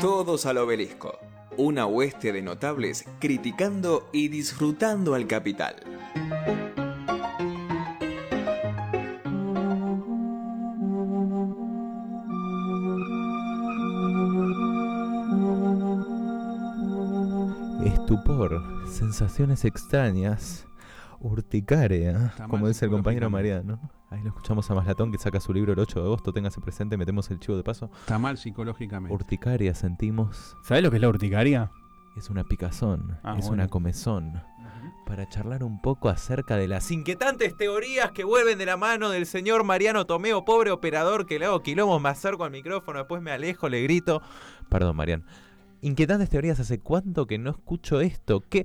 Todos al obelisco. Una hueste de notables criticando y disfrutando al capital. Estupor, sensaciones extrañas, urticaria, Está mal como dice el compañero. Mariano. Ahí lo escuchamos a Maslatón que saca su libro el 8 de agosto, téngase presente, metemos el chivo de paso. Está mal psicológicamente. Urticaria sentimos, ¿Sabés lo que es la urticaria? es una picazón, Ah, es bueno. una comezón. Para charlar un poco acerca de las inquietantes teorías que vuelven de la mano del señor Mariano Tomeo, pobre operador que le hago quilombos, me acerco al micrófono, después me alejo, le grito. Perdón, Mariano. Inquietantes teorías, ¿hace cuánto que no escucho esto? ¿Qué?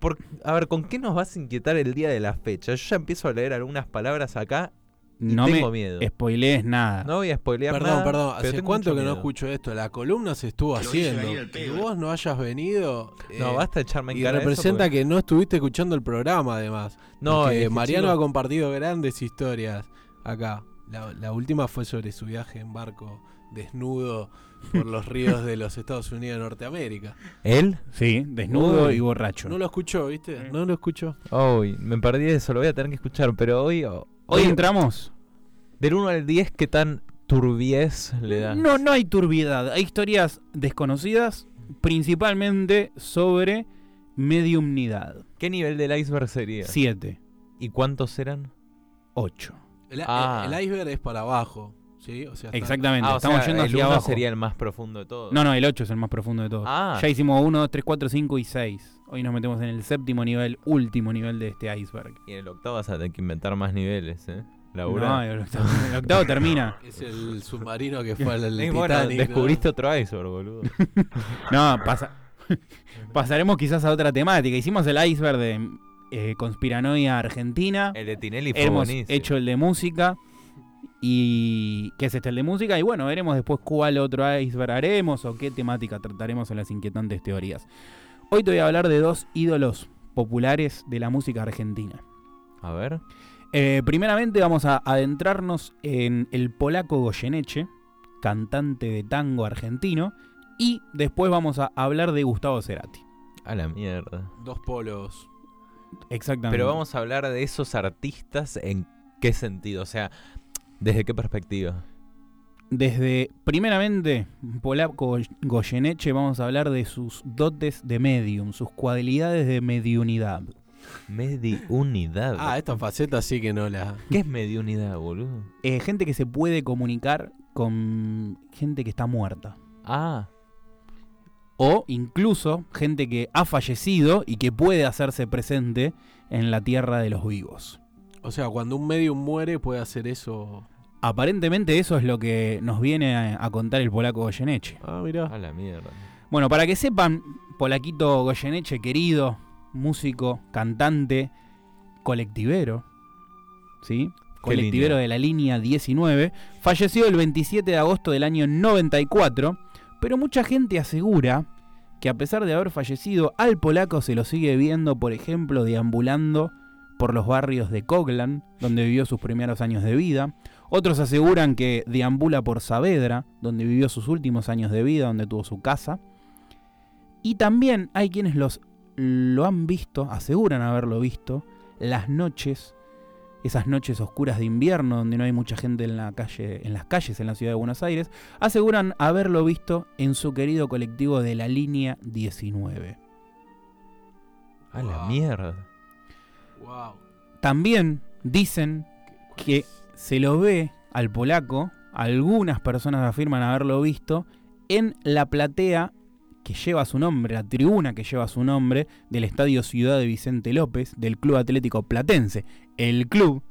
Por, a ver, ¿con qué nos vas a inquietar el día de la fecha? Yo ya empiezo a leer algunas palabras acá y No tengo me miedo. spoilees nada. No voy a spoilear Perdón, nada, perdón, pero ¿hace cuánto que no escucho esto? La columna se estuvo haciendo. Que vos no hayas venido. No, eh, basta de echarme en Y cara representa porque- que no estuviste escuchando el programa, además. No, es que, Mariano chico- ha compartido grandes historias acá. La, la última fue sobre su viaje en barco desnudo por los ríos de los Estados Unidos de Norteamérica. ¿Él? Sí, desnudo Uy, y borracho. No lo escuchó, ¿viste? No lo escuchó. Uy, me perdí de eso, lo voy a tener que escuchar, pero hoy... Hoy entramos. Del 1 al 10, ¿qué tan turbiez le das? No, no hay turbiedad. Hay historias desconocidas, principalmente sobre mediumnidad. ¿Qué nivel del iceberg sería? Siete, ¿Y cuántos eran? ocho. El, Ah. el iceberg es para abajo, ¿sí? O sea, está- Exactamente. Ah, o Estamos sea, yendo el hacia uno abajo. sería el más profundo de todos. No, no, el 8 es el más profundo de todos. Ah. Ya hicimos 1, 2, 3, 4, 5 y 6. Hoy nos metemos en el séptimo nivel, último nivel de este iceberg. Y en el octavo vas a tener que inventar más niveles, ¿eh? Laura. No, el octavo, el octavo termina. Es el submarino que fue al bueno, Titanic. ¿no? descubriste otro iceberg, boludo. No, pasa, pasaremos quizás a otra temática. Hicimos el iceberg de eh, conspiranoia argentina. el de Tinelli fue Hemos buenísimo. hecho el de música. Y que es este el de música. Y bueno, veremos después cuál otro iceberg haremos o qué temática trataremos en las inquietantes teorías. Hoy te voy a hablar de dos ídolos populares de la música argentina. A ver. Eh, primeramente vamos a adentrarnos en el polaco Goyeneche, cantante de tango argentino. Y después vamos a hablar de Gustavo Cerati. A la mierda. Dos polos. Exactamente. Pero vamos a hablar de esos artistas en qué sentido, o sea, ¿desde qué perspectiva? Desde, primeramente, Polaco Goyeneche, vamos a hablar de sus dotes de medium, sus cualidades de mediunidad. Mediunidad. Ah, esta faceta sí que no la. ¿Qué es mediunidad, boludo? Eh, gente que se puede comunicar con gente que está muerta. Ah, O incluso gente que ha fallecido y que puede hacerse presente en la tierra de los vivos. O sea, cuando un medium muere puede hacer eso. Aparentemente eso es lo que nos viene a, a contar el polaco Goyeneche. Ah, mira. a la mierda. Bueno, para que sepan, Polaquito Goyeneche, querido, músico, cantante, colectivero, ¿sí? Colectivero línea? de la línea 19, falleció el 27 de agosto del año 94, pero mucha gente asegura que a pesar de haber fallecido, al polaco se lo sigue viendo, por ejemplo, deambulando por los barrios de Coglan, donde vivió sus primeros años de vida. Otros aseguran que deambula por Saavedra, donde vivió sus últimos años de vida, donde tuvo su casa. Y también hay quienes los, lo han visto, aseguran haberlo visto, las noches, esas noches oscuras de invierno, donde no hay mucha gente en, la calle, en las calles en la ciudad de Buenos Aires, aseguran haberlo visto en su querido colectivo de la línea 19. A la mierda. Wow. También dicen que se lo ve al polaco, algunas personas afirman haberlo visto, en la platea que lleva su nombre, la tribuna que lleva su nombre del Estadio Ciudad de Vicente López, del Club Atlético Platense. El club,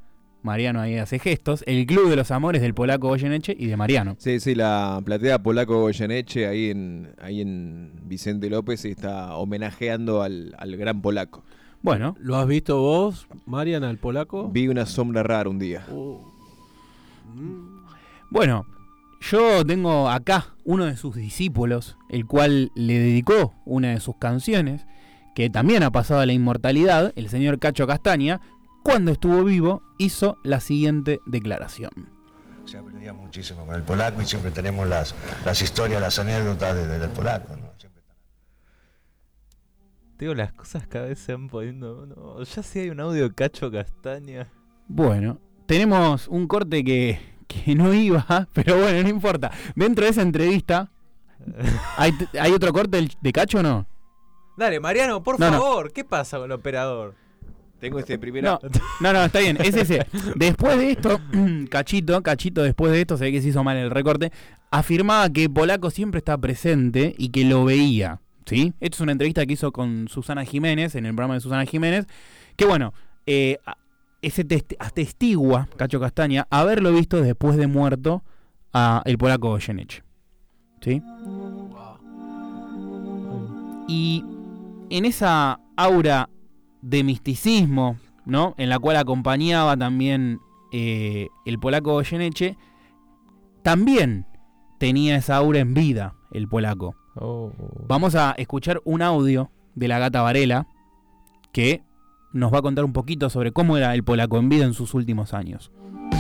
Mariano ahí hace gestos, el club de los amores del polaco Goyeneche y de Mariano. Sí, sí, la platea Polaco Goyeneche ahí en, ahí en Vicente López está homenajeando al, al gran polaco. Bueno, ¿Lo has visto vos, Marian, al polaco? Vi una sombra rara un día. Uh. Mm. Bueno, yo tengo acá uno de sus discípulos, el cual le dedicó una de sus canciones, que también ha pasado a la inmortalidad, el señor Cacho Castaña, cuando estuvo vivo, hizo la siguiente declaración. Se aprendía muchísimo con el polaco y siempre tenemos las, las historias, las anécdotas de- de- del polaco. ¿no? Digo, las cosas cada vez se van poniendo. No, ya sí hay un audio de Cacho Castaña. Bueno, tenemos un corte que, que no iba, pero bueno, no importa. Dentro de esa entrevista, ¿hay, hay otro corte de Cacho o no? Dale, Mariano, por No, no. favor, ¿qué pasa con el operador? Tengo este primer No, no, no, está bien, es ese. Después de esto, Cachito, Cachito, después de esto, se ve que se hizo mal el recorte, afirmaba que Polaco siempre está presente y que lo veía. ¿Sí? Es una entrevista que hizo con Susana Jiménez, en el programa de Susana Jiménez, que bueno, eh, ese testi- atestigua, Cacho Castaña, haberlo visto después de muerto a el polaco Goyeneche. ¿Sí? Y en esa aura de misticismo, ¿no? En la cual acompañaba también eh, el polaco Goyeneche, también tenía esa aura en vida el polaco. Oh. Vamos a escuchar un audio de la gata Varela que nos va a contar un poquito sobre cómo era el polaco en vida en sus últimos años.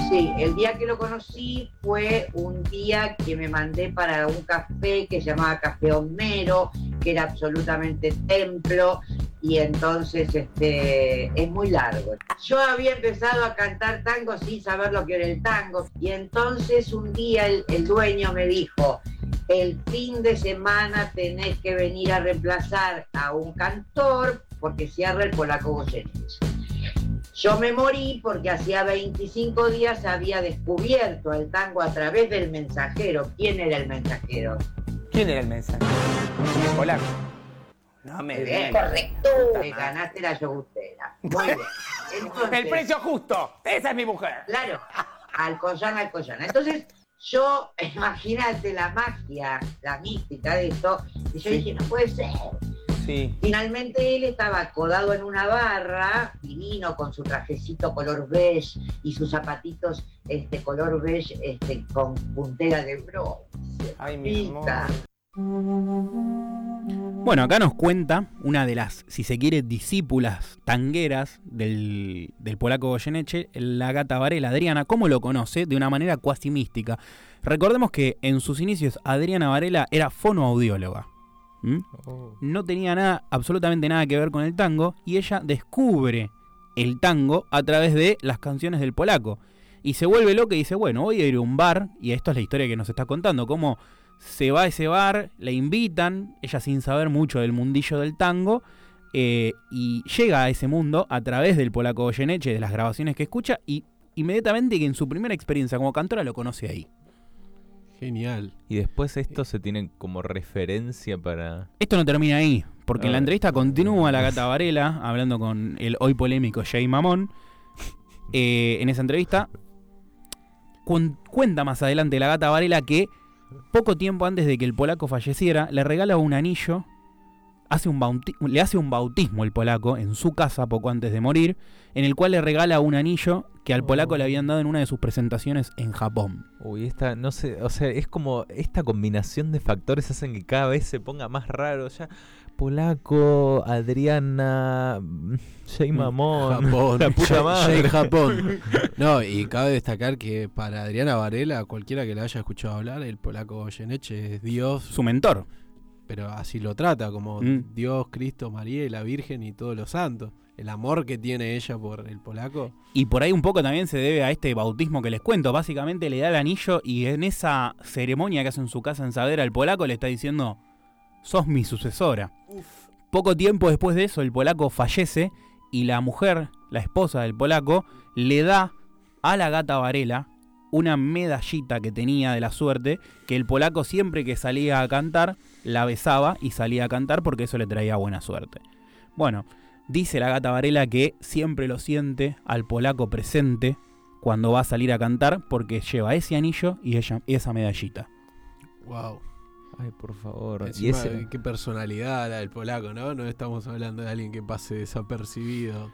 Sí, el día que lo conocí fue un día que me mandé para un café que se llamaba Café Homero, que era absolutamente templo, y entonces este, es muy largo. Yo había empezado a cantar tango sin saber lo que era el tango, y entonces un día el, el dueño me dijo, el fin de semana tenés que venir a reemplazar a un cantor porque cierra el polaco Goyeneche. Yo me morí porque hacía 25 días había descubierto el tango a través del mensajero. ¿Quién era el mensajero? ¿Quién era el mensaje? El polaco. No me Bien, correcto. Te ganaste la yogurtera. Muy bien. Entonces, El precio justo. Esa es mi mujer. Claro, Alcoyana, Alcoyana. Entonces, yo, imagínate la magia, la mística de esto, y yo dije, no puede ser. Sí. Finalmente él estaba acodado en una barra, divino, con su trajecito color beige y sus zapatitos este color beige este, con puntera de bronce. Ay, mi amor. Bueno, acá nos cuenta una de las, si se quiere, discípulas tangueras del, del polaco Goyeneche, la gata Varela, Adriana, cómo lo conoce de una manera cuasi mística. Recordemos que en sus inicios Adriana Varela era fonoaudióloga. Oh. No tenía nada, absolutamente nada que ver con el tango y ella descubre el tango a través de las canciones del polaco. Y se vuelve loca y dice, bueno, voy a ir a un bar, y esto es la historia que nos está contando, cómo se va a ese bar, le invitan, ella sin saber mucho del mundillo del tango, eh, y llega a ese mundo a través del polaco Goyeneche, de las grabaciones que escucha, y inmediatamente que en su primera experiencia como cantora lo conoce ahí. Genial. Y después esto se tiene como referencia para. Esto no termina ahí, porque en la entrevista continúa la gata Varela hablando con el hoy polémico Jay Mamón. Eh, en esa entrevista cuen- cuenta más adelante la gata Varela que poco tiempo antes de que el polaco falleciera le regala un anillo, hace un le hace un bautismo el polaco en su casa poco antes de morir, en el cual le regala un anillo que al polaco le habían dado en una de sus presentaciones en Japón. Uy, esta, no sé, o sea, es como esta combinación de factores hacen que cada vez se ponga más raro. Ya, Polaco, Adriana, mm, Jay Mamón, Japón. la puta madre. Jay Japón. No, y cabe destacar que para Adriana Varela, cualquiera que la haya escuchado hablar, el polaco Goyeneche es Dios, Su mentor. pero así lo trata, como Mm. Dios, Cristo, María y la Virgen y todos los santos. El amor que tiene ella por el polaco. Y por ahí un poco también se debe a este bautismo que les cuento. Básicamente le da el anillo y en esa ceremonia que hace en su casa en Saavedra al polaco le está diciendo, sos mi sucesora. Poco tiempo después de eso el polaco fallece y la mujer, la esposa del polaco, le da a la gata Varela una medallita que tenía de la suerte que el polaco siempre que salía a cantar la besaba y salía a cantar porque eso le traía buena suerte. Bueno, Dice la gata Varela que siempre lo siente al polaco presente cuando va a salir a cantar porque lleva ese anillo y ella, esa medallita. Wow. Ay, por favor. Y ese, qué personalidad la del polaco, ¿no? No estamos hablando de alguien que pase desapercibido.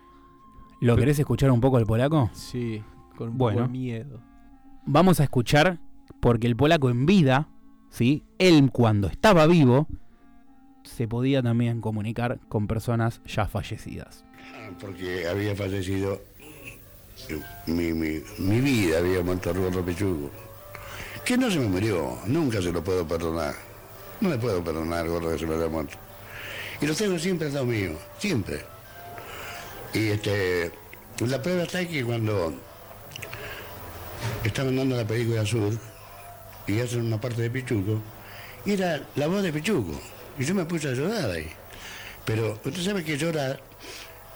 ¿Lo Pero- querés escuchar un poco el polaco? Sí, con un Bueno. poco miedo. Vamos a escuchar porque el polaco en vida, ¿sí? Él cuando estaba vivo, se podía también comunicar con personas ya fallecidas. Porque había fallecido mi, mi, mi vida había muerto al gordo Pichuco. Que no se me murió, nunca se lo puedo perdonar. No le puedo perdonar gordo que se me haya muerto. Y lo tengo siempre al lado mío, siempre. Y este, la prueba está que cuando estaban dando la película Sur y hacen una parte de Pichuco, era la voz de Pichuco. Y yo me puse a llorar ahí. Pero usted sabe que llorar,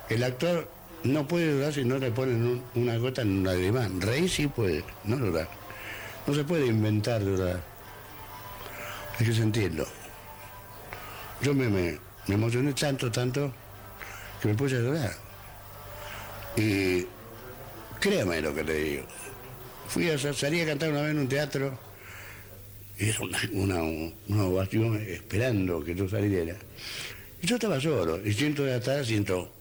el actor no puede llorar si no le ponen un- una gota en un lagrimán. Reír sí puede, no llorar. No se puede inventar llorar. Hay que sentirlo. Yo me, me, me emocioné tanto, tanto, que me puse a llorar. Y créame lo que le digo. Fui a, salí a cantar una vez en un teatro y era una, una, una ovación esperando que yo saliera. Y yo estaba solo, y siento de atrás, siento,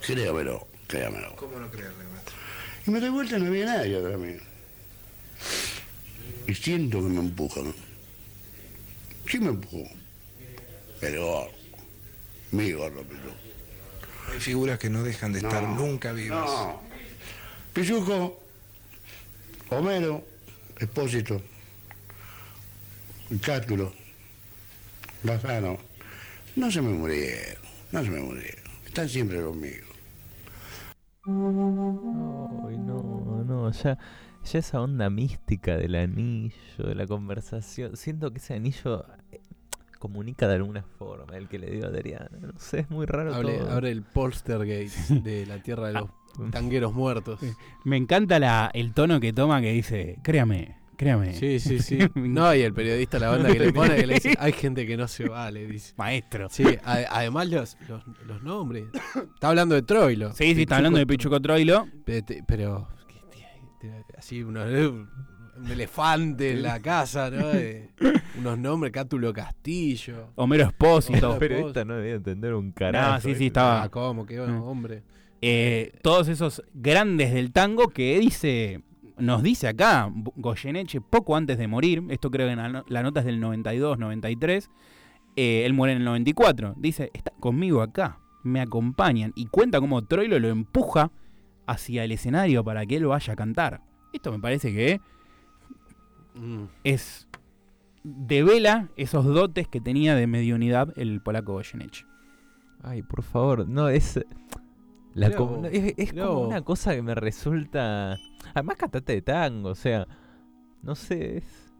créamelo, créamelo. ¿Cómo no creerle, maestro? Y me doy vuelta y no había nadie atrás mío. Y siento que me empujan. Sí me empujó. Pero mi gordo Pichuco. Hay figuras que no dejan de estar nunca vivas. No. Pichuco, Homero, Expósito, Cátulo, Lozano, no se me murieron, no se me murieron. Están siempre conmigo. Ay, no, no, ya, ya esa onda mística del anillo, de la conversación. Siento que ese anillo eh, comunica de alguna forma el que le dio a Adriana. No sé, es muy raro Abre, todo. abre el Polstergate de la tierra de los tangueros muertos. Me encanta la, el tono que toma que dice, créame, créame. Sí, sí, sí. No, y el periodista, la banda que le pone, que le dice, hay gente que no se vale, dice. Maestro. Sí, a- además los, los, los nombres. Está hablando de Troilo. Sí, sí, está hablando de Pichuco Troilo. Pero, así, unos, un elefante en la casa, ¿no? Eh, unos nombres, Cátulo Castillo. Homero Expósito. Homero Pero esta no debía entender un carajo. Ah, sí, sí, estaba. Ah, ¿cómo? Qué hombre. Eh, todos esos grandes del tango que dice, nos dice acá Goyeneche poco antes de morir, esto creo que en la, no- nota es del 92, 93, eh, él muere en el 94, dice, están conmigo acá, me acompañan y cuenta cómo Troilo lo empuja hacia el escenario para que él vaya a cantar. Esto me parece que Mm. es devela esos dotes que tenía de mediunidad el polaco Goyeneche. Ay, por favor, no, es. La com- es como una cosa que me resulta. Además, cantate de tango, o sea. No sé, es.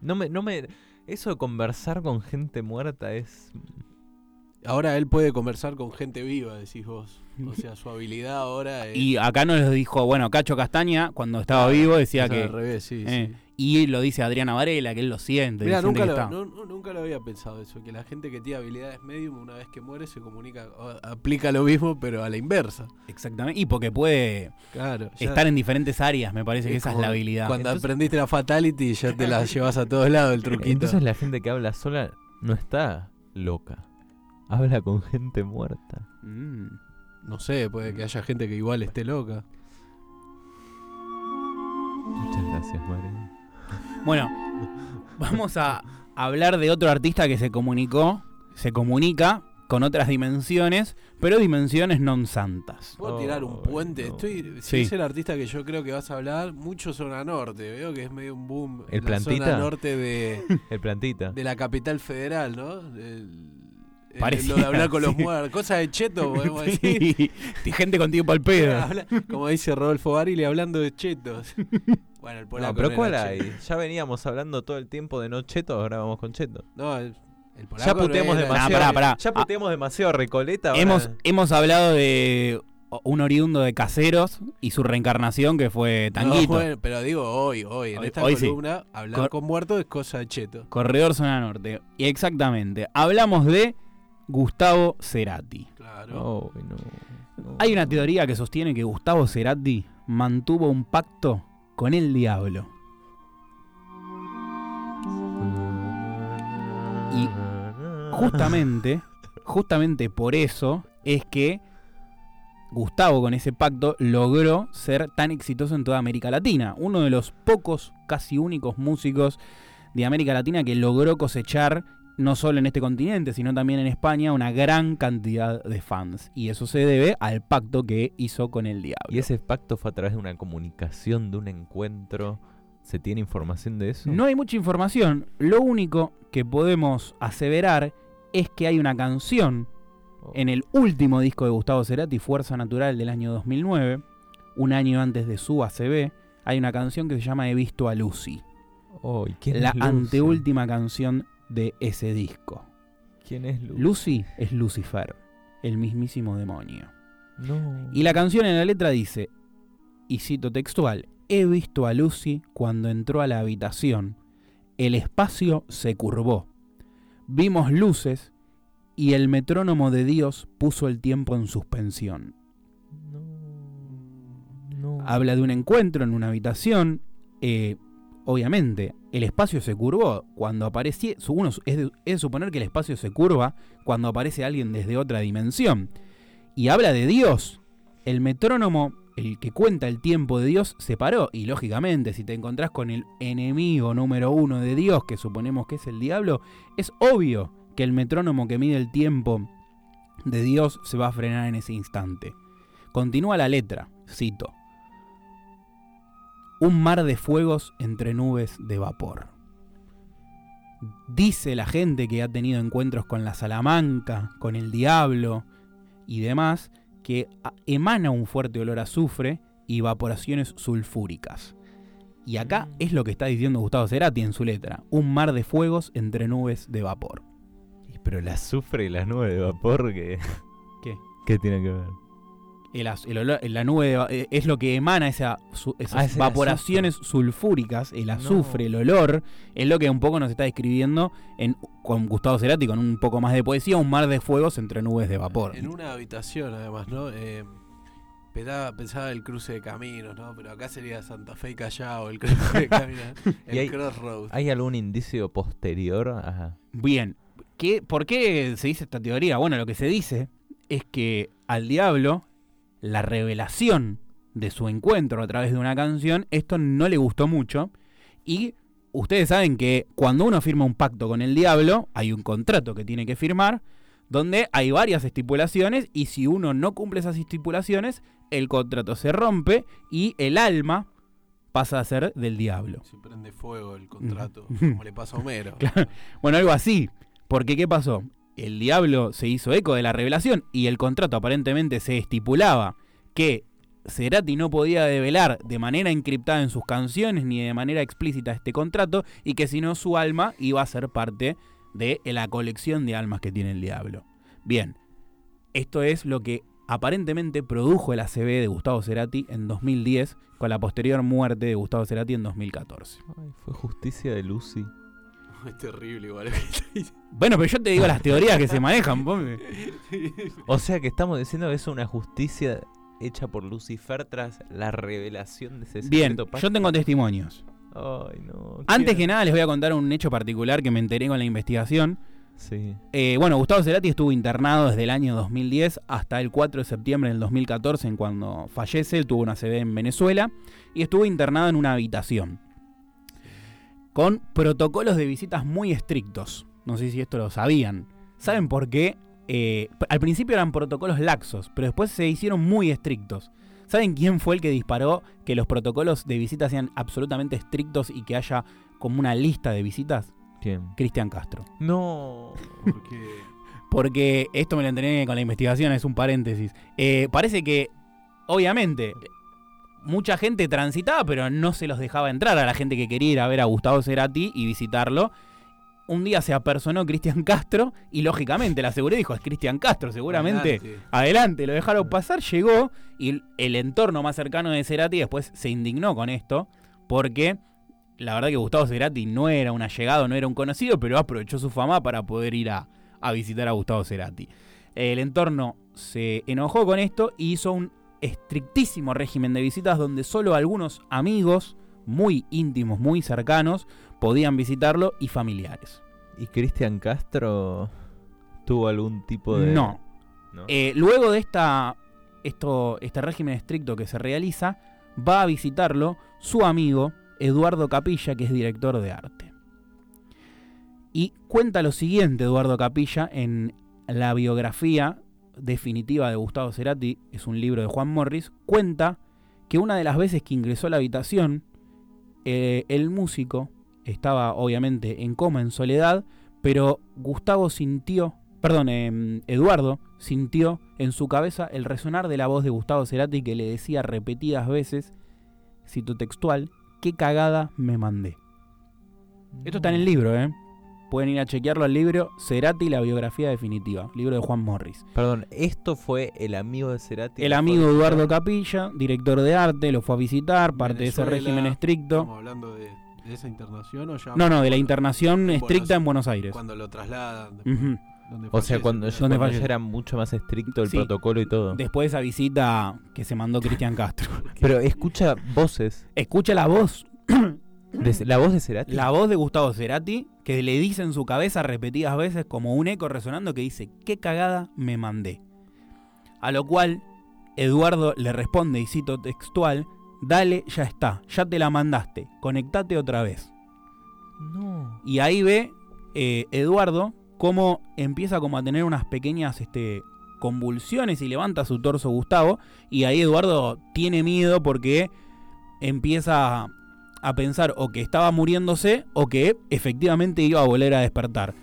No me, no me. Eso de conversar con gente muerta es. Ahora él puede conversar con gente viva, decís vos. O sea, su habilidad ahora es. Y acá nos dijo, bueno, Cacho Castaña, cuando estaba vivo, decía que... Al revés, sí, eh, sí. Y lo dice Adriana Varela, que él lo siente. Siente nunca lo, está. no- no- nunca lo había pensado eso, que la gente que tiene habilidades medium una vez que muere se comunica, o aplica lo mismo pero a la inversa. Exactamente. Y porque puede Claro. ya- estar en diferentes áreas, me parece que esa es la habilidad. Cuando Entonces- aprendiste la fatality ya te la llevas a todos lados el truquito. Entonces la gente que habla sola no está loca. Habla con gente muerta. Mm. No sé, puede que haya gente que igual esté loca. Muchas gracias, María. Bueno, vamos a hablar de otro artista que se comunicó, se comunica con otras dimensiones, pero dimensiones non santas. ¿Puedo tirar un puente? no. Estoy, si Sí. es el artista que yo creo que vas a hablar, mucho zona norte. Veo que es medio un boom ¿El en la zona plantita? norte de, El plantita. de la capital federal, ¿no? El- Parecía, lo de hablar con los sí. muertos. Cosas de cheto, podemos decir. Sí, y gente con tiempo al pedo. Habla- como dice Rodolfo Barili, hablando de chetos. Bueno, el polaco No, pero no ¿cuál hay? cheto. Ya veníamos hablando todo el tiempo de no cheto, ahora vamos con cheto. No, el, el polaco Ya no puteamos demasiado. pará, pará. Ya puteamos demasiado a Recoleta. ahora- Hemos, hemos hablado de un oriundo de caseros y su reencarnación que fue No, Tanguito. bueno, pero digo hoy, hoy, en Hoy- esta hoy sí. columna, hablar Cor- con muertos es cosa de cheto. Corredor Zona Norte. Y exactamente. Hablamos de Gustavo Cerati. Claro. Ay, no, no. Hay una teoría que sostiene que Gustavo Cerati mantuvo un pacto con el diablo. Y justamente, justamente por eso es que Gustavo con ese pacto logró ser tan exitoso en toda América Latina. Uno de los pocos, casi únicos músicos de América Latina que logró cosechar no solo en este continente, sino también en España, una gran cantidad de fans. Y eso se debe al pacto que hizo con el diablo. ¿Y ese pacto fue a través de una comunicación, de un encuentro? ¿Se tiene información de eso? No hay mucha información. Lo único que podemos aseverar es que hay una canción en el último disco de Gustavo Cerati, Fuerza Natural del año 2009, un año antes de su ACB, hay una canción que se llama He visto a Lucy. Oh, ¿y quién la es Lucy? anteúltima canción de ese disco. ¿Quién es Lucy? Lucy es Lucifer, el mismísimo demonio. No. Y la canción en la letra dice, y cito textual, he visto a Lucy cuando entró a la habitación. El espacio se curvó. Vimos luces y el metrónomo de Dios puso el tiempo en suspensión. No. Habla de un encuentro en una habitación. eh, obviamente, el espacio se curvó cuando Uno es es suponer que el espacio se curva cuando aparece alguien desde otra dimensión. Y habla de Dios. El metrónomo, el que cuenta el tiempo de Dios, se paró. Y lógicamente, si te encontrás con el enemigo número uno de Dios, que suponemos que es el diablo, es obvio que el metrónomo que mide el tiempo de Dios se va a frenar en ese instante. Continúa la letra, cito. Un mar de fuegos entre nubes de vapor. Dice la gente que ha tenido encuentros con la Salamanca, con el diablo y demás, que emana un fuerte olor a azufre y evaporaciones sulfúricas. Y acá es lo que está diciendo Gustavo Cerati en su letra, un mar de fuegos entre nubes de vapor. Pero el azufre y las nubes de vapor, ¿qué, ¿Qué? ¿qué tiene que ver? El, olor- la nube de eh, es lo que emana esa, su- esas Ah, evaporaciones sulfúricas, el azufre, el olor, es lo que un poco nos está describiendo en, con Gustavo Cerati, con un poco más de poesía, un mar de fuegos entre nubes de vapor. En una habitación, además, ¿no? Eh, pensaba, pensaba el cruce de caminos, ¿no? Pero acá sería Santa Fe y Callao, el cruce de caminos. ¿Y el hay- crossroad. ¿Hay algún indicio posterior a Bien, ¿qué, ¿por qué se dice esta teoría? Bueno, lo que se dice es que al diablo la revelación de su encuentro a través de una canción, esto no le gustó mucho y ustedes saben que cuando uno firma un pacto con el diablo, hay un contrato que tiene que firmar donde hay varias estipulaciones y si uno no cumple esas estipulaciones, el contrato se rompe y el alma pasa a ser del diablo. Se prende fuego el contrato, como le pasa a Homero. Claro. Bueno, algo así. Porque, ¿qué pasó? El diablo se hizo eco de la revelación y el contrato aparentemente se estipulaba que Cerati no podía develar de manera encriptada en sus canciones ni de manera explícita este contrato y que si no su alma iba a ser parte de la colección de almas que tiene el diablo. Bien, esto es lo que aparentemente produjo el ACB de Gustavo Cerati en 2010 con la posterior muerte de Gustavo Cerati en 2014. Ay, fue justicia de Lucy. Es terrible igual. Bueno, pero yo te digo las teorías que se manejan. O sea que estamos diciendo que es una justicia hecha por Lucifer tras la revelación de ese Bien, yo tengo testimonios. Ay, no. Antes que nada les voy a contar un hecho particular que me enteré con la investigación. Sí. Eh, bueno, Gustavo Cerati estuvo internado desde el año 2010 hasta el 4 de septiembre del 2014, en cuando fallece. Él tuvo una CD en Venezuela y estuvo internado en una habitación con protocolos de visitas muy estrictos. No sé si esto lo sabían. ¿Saben por qué? Eh, al principio eran protocolos laxos, pero después se hicieron muy estrictos. ¿Saben quién fue el que disparó que los protocolos de visitas sean absolutamente estrictos y que haya como una lista de visitas? ¿Quién? Cristian Castro. No. Porque Porque esto me lo enteré con la investigación, es un paréntesis. Eh, parece que, obviamente, mucha gente transitaba, pero no se los dejaba entrar a la gente que quería ir a ver a Gustavo Cerati y visitarlo. Un día se apersonó Cristian Castro y, lógicamente, la seguridad dijo, es Cristian Castro, seguramente. Adelante. Adelante, lo dejaron pasar, llegó y el- el entorno más cercano de Cerati después se indignó con esto, porque la verdad que Gustavo Cerati no era un allegado, no era un conocido, pero aprovechó su fama para poder ir a, a visitar a Gustavo Cerati. El entorno se enojó con esto y hizo un estrictísimo régimen de visitas donde solo algunos amigos muy íntimos, muy cercanos, podían visitarlo y familiares. ¿Y Cristian Castro tuvo algún tipo de.? No. ¿No? Eh, luego de esta, esto, este régimen estricto que se realiza, va a visitarlo su amigo Eduardo Capilla, que es director de arte. Y cuenta lo siguiente Eduardo Capilla en la biografía definitiva de Gustavo Cerati, es un libro de Juan Morris, cuenta que una de las veces que ingresó a la habitación, eh, el músico estaba obviamente en coma, en soledad, pero Gustavo sintió, perdón, em, Eduardo sintió en su cabeza el resonar de la voz de Gustavo Cerati que le decía repetidas veces, cito textual, qué cagada me mandé. Esto está en el libro, ¿eh? Pueden ir a chequearlo al libro Cerati, la biografía definitiva, libro de Juan Morris. Perdón, esto fue el amigo de Cerati. El amigo Eduardo? Capilla, director de arte, lo fue a visitar, parte de ese régimen estricto. ¿Estamos hablando de, de esa internación o ya? No, no, de la internación En estricta Buenos- en Buenos Aires. Cuando lo trasladan. Donde O sea, cuando, ¿Dónde cuando ya era mucho más estricto el Sí. protocolo y todo. Después de esa visita que se mandó Cristian Castro. Pero escucha voces. Escucha la voz, de- la voz de Cerati. la voz de Gustavo Cerati, que le dice en su cabeza repetidas veces como un eco resonando que dice, qué cagada me mandé. A lo cual Eduardo le responde, y cito textual, dale, ya está, ya te la mandaste, conectate otra vez. No. Y ahí ve eh, Eduardo cómo empieza como a tener unas pequeñas este, convulsiones y levanta su torso Gustavo. Y ahí Eduardo tiene miedo porque empieza a pensar o que estaba muriéndose o que efectivamente iba a volver a despertar.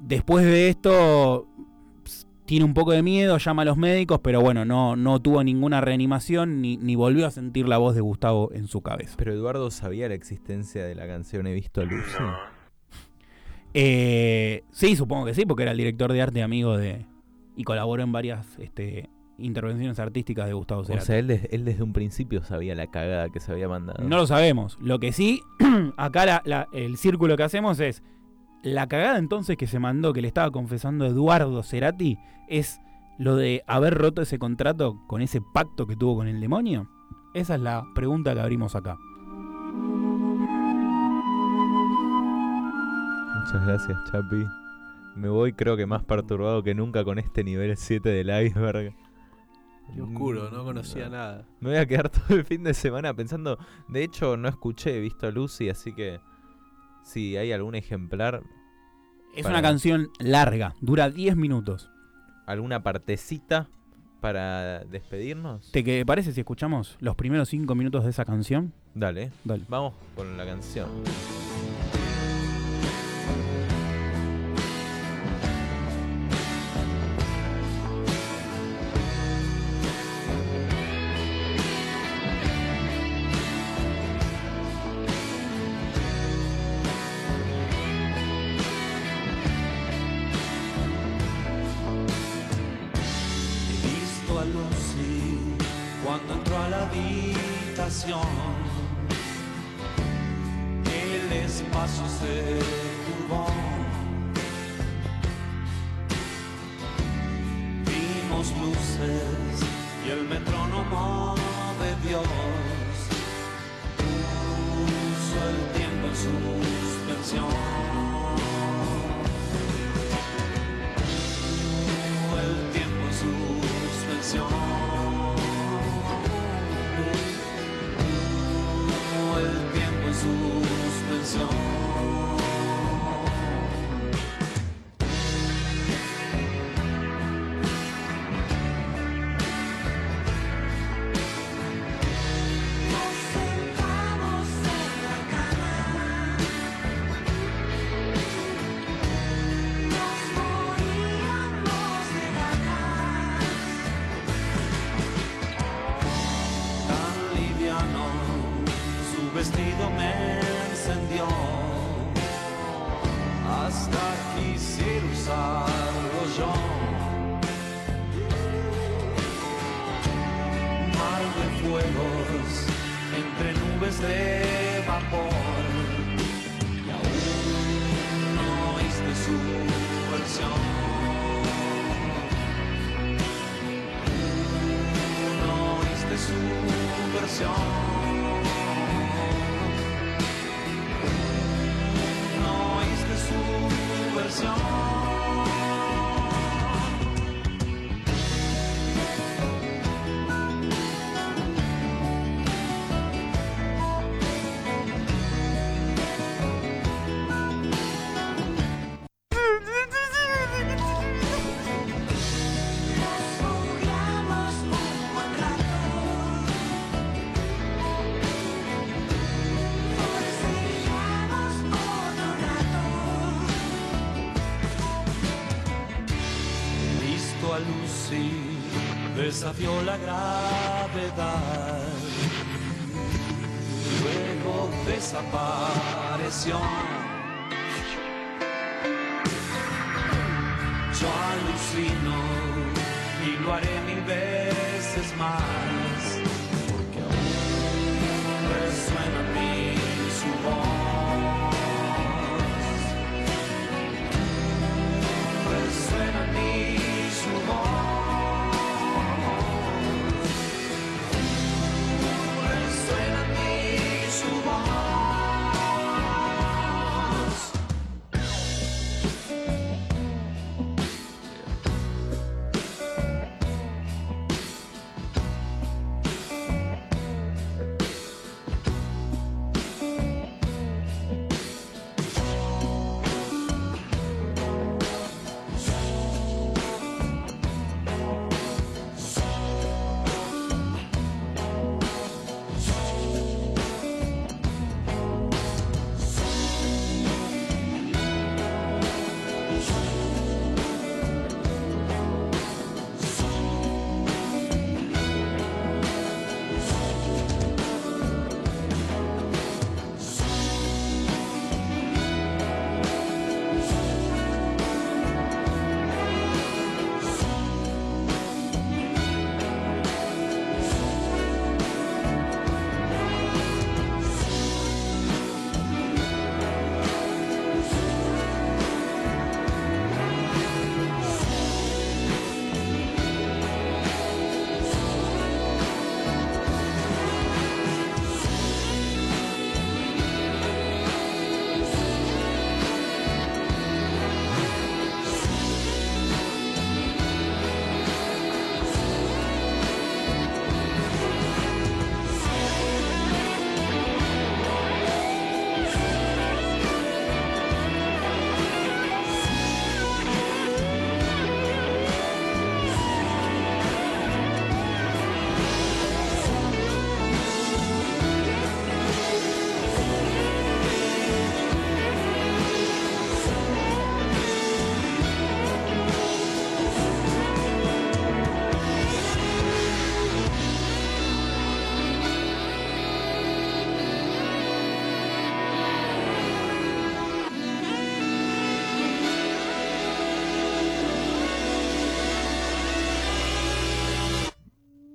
Después de esto tiene un poco de miedo, llama a los médicos, pero bueno, no, no tuvo ninguna reanimación ni, ni volvió a sentir la voz de Gustavo en su cabeza. Pero Eduardo sabía la existencia de la canción He visto a Lucy. Eh, sí, supongo que sí, porque era el director de arte amigo de. y colaboró en varias este, intervenciones artísticas de Gustavo O Cerati. sea, él, des- él desde un principio sabía la cagada que se había mandado. no lo sabemos. Lo que sí, acá la- la- el círculo que hacemos es. La cagada entonces que se mandó, que le estaba confesando Eduardo Cerati, es lo de haber roto ese contrato con ese pacto que tuvo con el demonio. Esa es la pregunta que abrimos acá. Muchas gracias, Chapi. Me voy creo que más perturbado que nunca con este nivel 7 del iceberg. Qué oscuro, no conocía nada. Me voy a quedar todo el fin de semana pensando. De hecho, no escuché He visto a Lucy, así que si hay algún ejemplar, Es Para- una canción larga, dura 10 minutos. alguna partecita para despedirnos. ¿Te que- parece si escuchamos los primeros 5 minutos de esa canción? Dale, Dale. vamos con la canción. Habitación. 笑 desafió la gravedad. Luego desapareció. Yo alucino y lo haré mil veces más.